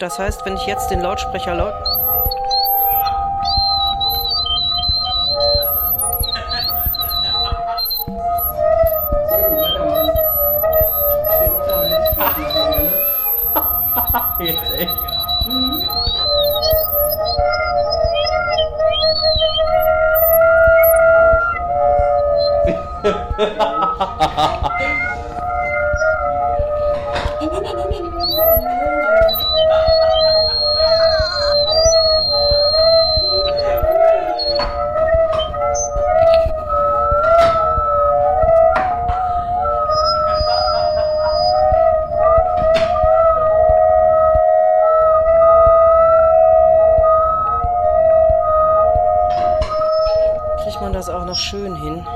Das heißt, wenn ich jetzt den Lautsprecher laut. Jetzt echt. man das auch noch schön hin.